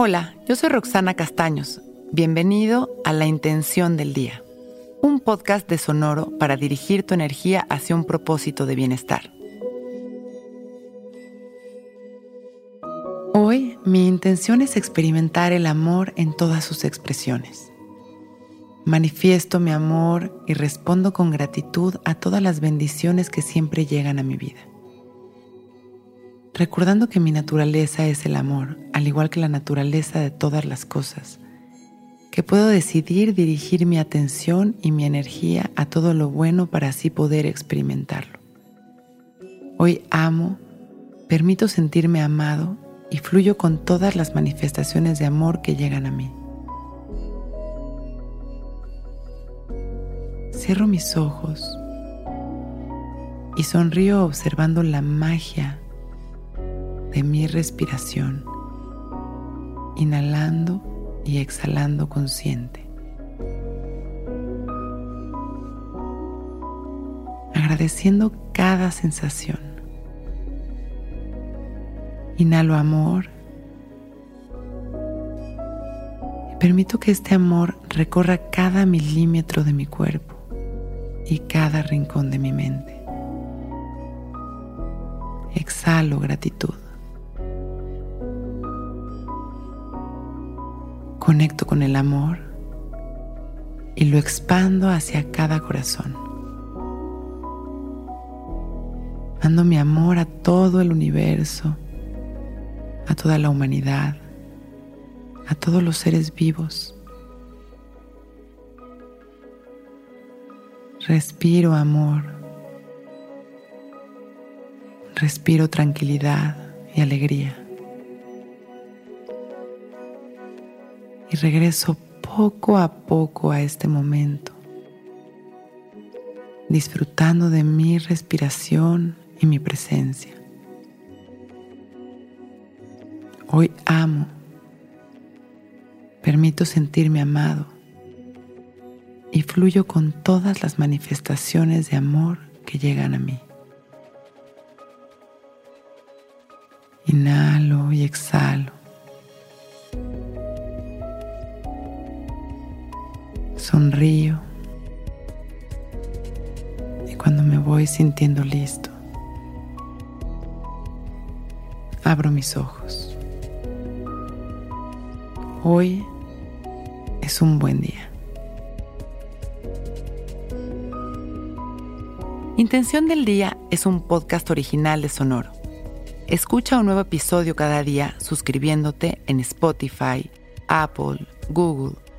Hola, yo soy Roxana Castaños. Bienvenido a La Intención del Día, un podcast de Sonoro para dirigir tu energía hacia un propósito de bienestar. Hoy mi intención es experimentar el amor en todas sus expresiones. Manifiesto mi amor y respondo con gratitud a todas las bendiciones que siempre llegan a mi vida recordando que mi naturaleza es el amor, al igual que la naturaleza de todas las cosas, que puedo decidir dirigir mi atención y mi energía a todo lo bueno para así poder experimentarlo. Hoy amo, permito sentirme amado y fluyo con todas las manifestaciones de amor que llegan a mí. Cierro mis ojos y sonrío observando la magia de mi respiración, inhalando y exhalando consciente. Agradeciendo cada sensación. Inhalo amor y permito que este amor recorra cada milímetro de mi cuerpo y cada rincón de mi mente. Exhalo gratitud. Conecto con el amor y lo expando hacia cada corazón. Mando mi amor a todo el universo, a toda la humanidad, a todos los seres vivos. Respiro amor. Respiro tranquilidad y alegría. Y regreso poco a poco a este momento, disfrutando de mi respiración y mi presencia. Hoy amo, permito sentirme amado y fluyo con todas las manifestaciones de amor que llegan a mí. Inhalo y exhalo sonrío y cuando me voy sintiendo listo, abro mis ojos. Hoy es un buen día. Intención del Día es un podcast original de Sonoro. Escucha un nuevo episodio cada día suscribiéndote en Spotify, Apple, Google